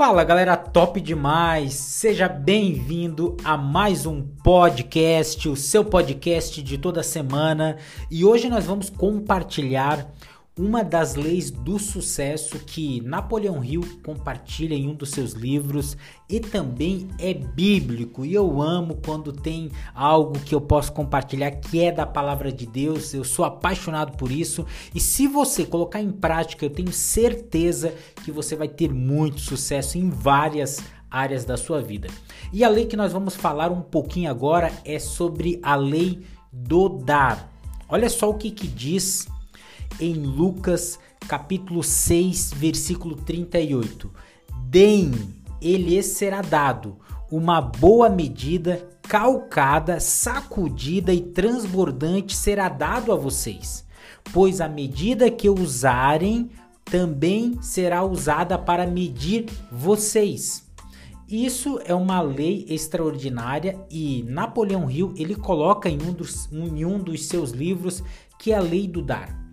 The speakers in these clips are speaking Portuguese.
Fala galera, top demais! Seja bem-vindo a mais um podcast, o seu podcast de toda semana. E hoje nós vamos compartilhar uma das leis do sucesso que Napoleão Hill compartilha em um dos seus livros e também é bíblico. E eu amo quando tem algo que eu posso compartilhar que é da palavra de Deus. Eu sou apaixonado por isso. E se você colocar em prática, eu tenho certeza que você vai ter muito sucesso em várias áreas da sua vida. E a lei que nós vamos falar um pouquinho agora é sobre a lei do dar. Olha só o que, que diz em Lucas capítulo 6, versículo 38. Deem, ele será dado, uma boa medida, calcada, sacudida e transbordante será dado a vocês, pois a medida que usarem também será usada para medir vocês. Isso é uma lei extraordinária e Napoleão Hill ele coloca em um dos, em um dos seus livros que é a lei do dar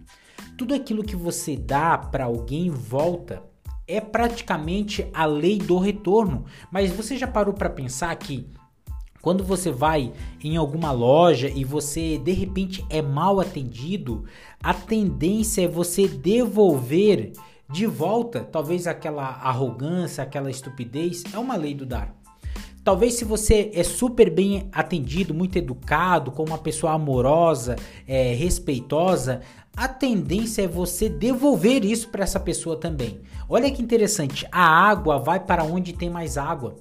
tudo aquilo que você dá para alguém volta. É praticamente a lei do retorno. Mas você já parou para pensar que quando você vai em alguma loja e você de repente é mal atendido, a tendência é você devolver de volta, talvez aquela arrogância, aquela estupidez, é uma lei do dar. Talvez se você é super bem atendido, muito educado, com uma pessoa amorosa, é, respeitosa, a tendência é você devolver isso para essa pessoa também. Olha que interessante, a água vai para onde tem mais água.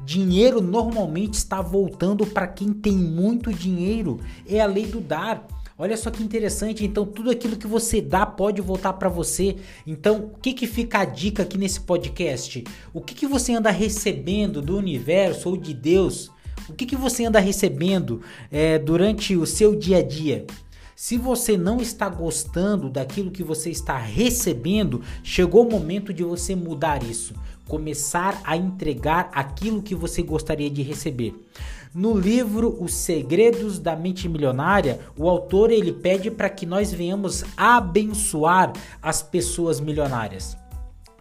Dinheiro normalmente está voltando para quem tem muito dinheiro. É a lei do dar. Olha só que interessante. Então, tudo aquilo que você dá pode voltar para você. Então, o que, que fica a dica aqui nesse podcast? O que, que você anda recebendo do universo ou de Deus? O que, que você anda recebendo é, durante o seu dia a dia? Se você não está gostando daquilo que você está recebendo, chegou o momento de você mudar isso, começar a entregar aquilo que você gostaria de receber. No livro Os Segredos da Mente Milionária, o autor ele pede para que nós venhamos abençoar as pessoas milionárias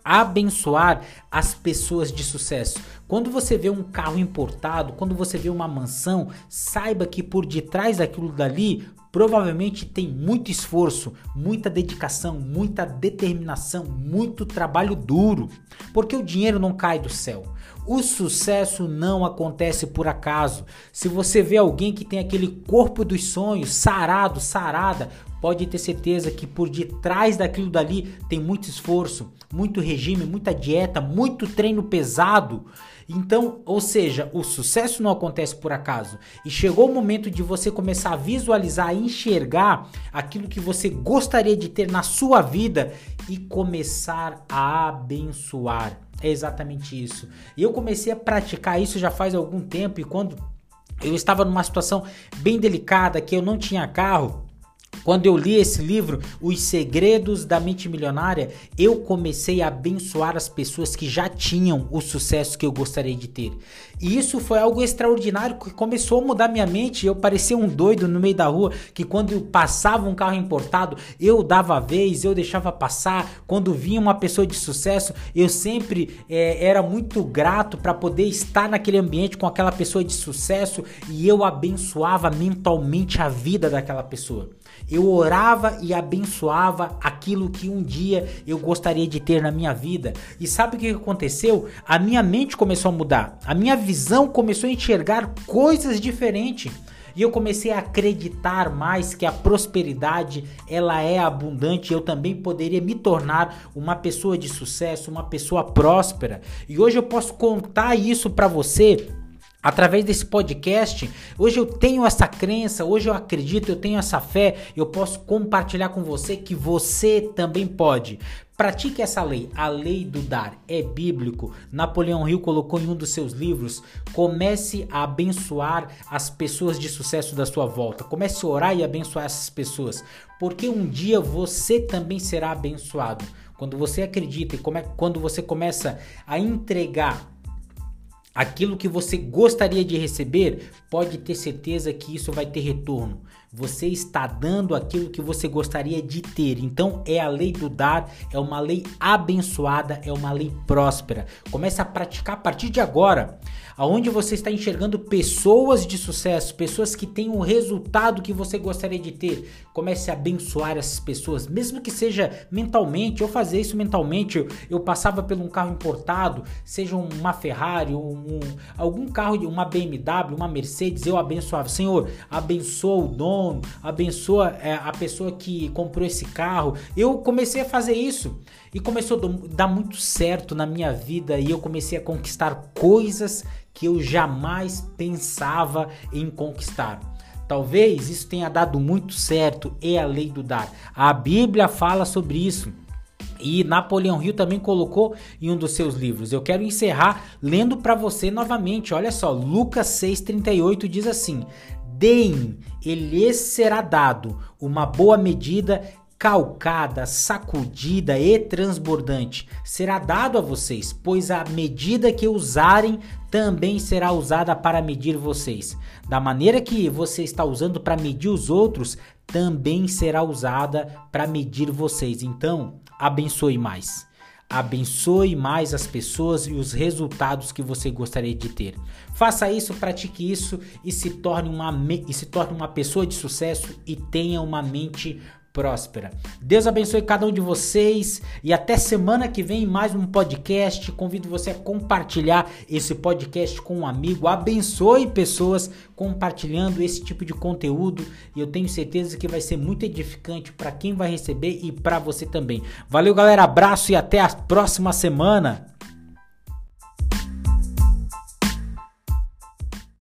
abençoar as pessoas de sucesso. Quando você vê um carro importado, quando você vê uma mansão, saiba que por detrás daquilo dali provavelmente tem muito esforço, muita dedicação, muita determinação, muito trabalho duro, porque o dinheiro não cai do céu. O sucesso não acontece por acaso. Se você vê alguém que tem aquele corpo dos sonhos, sarado, sarada, pode ter certeza que por detrás daquilo dali tem muito esforço, muito regime, muita dieta, muito treino pesado. Então, ou seja, o sucesso não acontece por acaso. E chegou o momento de você começar a visualizar, enxergar aquilo que você gostaria de ter na sua vida e começar a abençoar. É exatamente isso. E eu comecei a praticar isso já faz algum tempo e quando eu estava numa situação bem delicada que eu não tinha carro, quando eu li esse livro, Os Segredos da Mente Milionária, eu comecei a abençoar as pessoas que já tinham o sucesso que eu gostaria de ter. E isso foi algo extraordinário que começou a mudar minha mente. Eu parecia um doido no meio da rua que quando passava um carro importado, eu dava a vez, eu deixava passar. Quando vinha uma pessoa de sucesso, eu sempre é, era muito grato para poder estar naquele ambiente com aquela pessoa de sucesso e eu abençoava mentalmente a vida daquela pessoa. Eu orava e abençoava aquilo que um dia eu gostaria de ter na minha vida. E sabe o que aconteceu? A minha mente começou a mudar. A minha visão começou a enxergar coisas diferentes. E eu comecei a acreditar mais que a prosperidade ela é abundante. Eu também poderia me tornar uma pessoa de sucesso, uma pessoa próspera. E hoje eu posso contar isso para você Através desse podcast, hoje eu tenho essa crença, hoje eu acredito, eu tenho essa fé, eu posso compartilhar com você que você também pode. Pratique essa lei, a lei do dar. É bíblico. Napoleão Hill colocou em um dos seus livros: comece a abençoar as pessoas de sucesso da sua volta. Comece a orar e abençoar essas pessoas, porque um dia você também será abençoado. Quando você acredita e quando você começa a entregar aquilo que você gostaria de receber, pode ter certeza que isso vai ter retorno. Você está dando aquilo que você gostaria de ter. Então é a lei do dar, é uma lei abençoada, é uma lei próspera. Comece a praticar a partir de agora aonde você está enxergando pessoas de sucesso, pessoas que têm o resultado que você gostaria de ter. Comece a abençoar essas pessoas, mesmo que seja mentalmente. Eu fazia isso mentalmente. Eu, eu passava por um carro importado, seja uma Ferrari, um, um, algum carro, uma BMW, uma Mercedes. Eu abençoava, Senhor, abençoa o dono, abençoa é, a pessoa que comprou esse carro. Eu comecei a fazer isso e começou a dar muito certo na minha vida e eu comecei a conquistar coisas que eu jamais pensava em conquistar. Talvez isso tenha dado muito certo, é a lei do dar. A Bíblia fala sobre isso. E Napoleão Hill também colocou em um dos seus livros. Eu quero encerrar lendo para você novamente. Olha só, Lucas 6:38 diz assim: Deem, e lhes será dado uma boa medida, calcada, sacudida e transbordante será dado a vocês, pois a medida que usarem também será usada para medir vocês. Da maneira que você está usando para medir os outros, também será usada para medir vocês. Então, abençoe mais. Abençoe mais as pessoas e os resultados que você gostaria de ter. Faça isso, pratique isso e se torne uma, e se torne uma pessoa de sucesso e tenha uma mente próspera. Deus abençoe cada um de vocês e até semana que vem mais um podcast. Convido você a compartilhar esse podcast com um amigo. Abençoe pessoas compartilhando esse tipo de conteúdo e eu tenho certeza que vai ser muito edificante para quem vai receber e para você também. Valeu, galera. Abraço e até a próxima semana.